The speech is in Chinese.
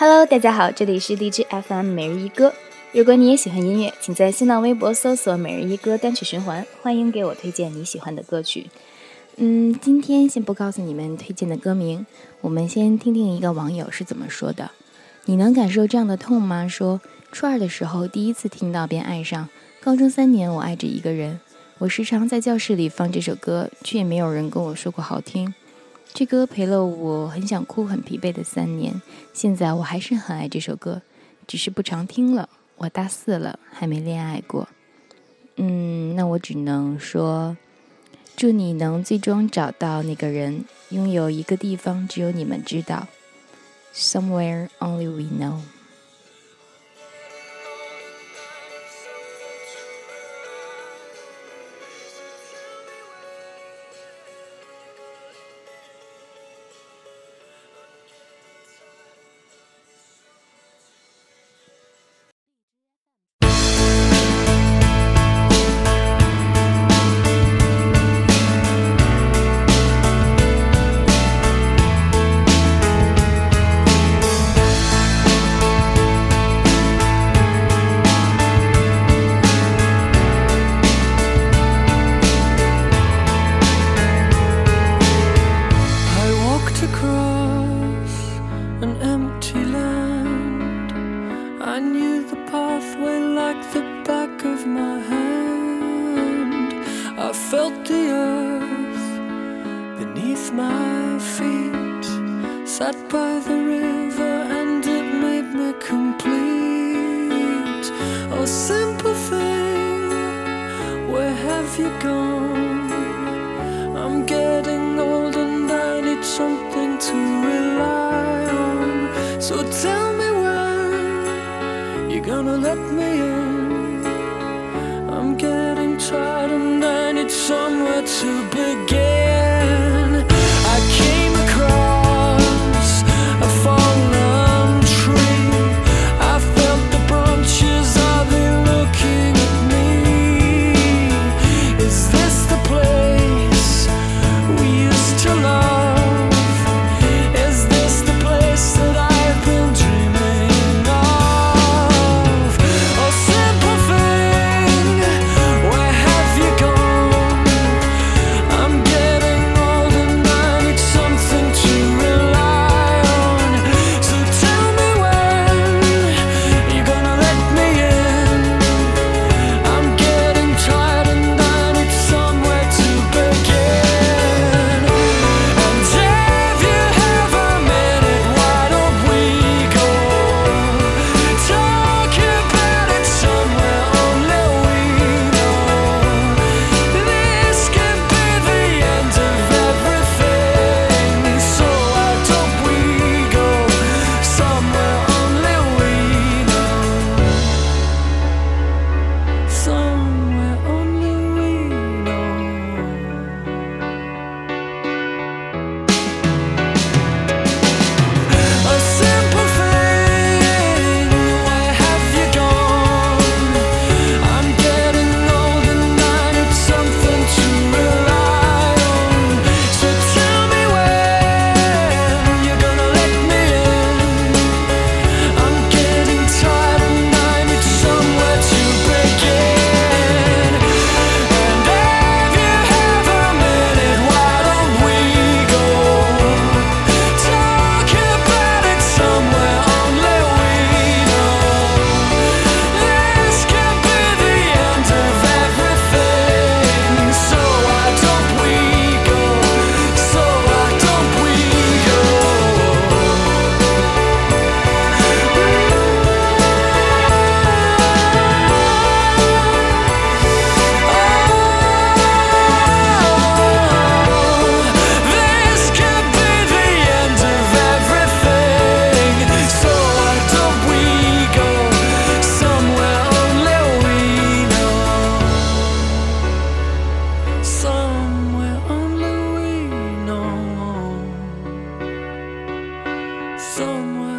Hello，大家好，这里是荔枝 FM 每日一歌。如果你也喜欢音乐，请在新浪微博搜索“每日一歌”单曲循环，欢迎给我推荐你喜欢的歌曲。嗯，今天先不告诉你们推荐的歌名，我们先听听一个网友是怎么说的。你能感受这样的痛吗？说初二的时候第一次听到便爱上，高中三年我爱着一个人。我时常在教室里放这首歌，却也没有人跟我说过好听。这歌陪了我很想哭、很疲惫的三年，现在我还是很爱这首歌，只是不常听了。我大四了，还没恋爱过。嗯，那我只能说。祝你能最终找到那个人，拥有一个地方只有你们知道，somewhere only we know。Felt the earth beneath my feet. Sat by the river and it made me complete. Oh, simple thing, where have you gone? I'm getting old and I need something to rely on. So tell gonna let me in. I'm getting tired and I need somewhere to begin. somewhere.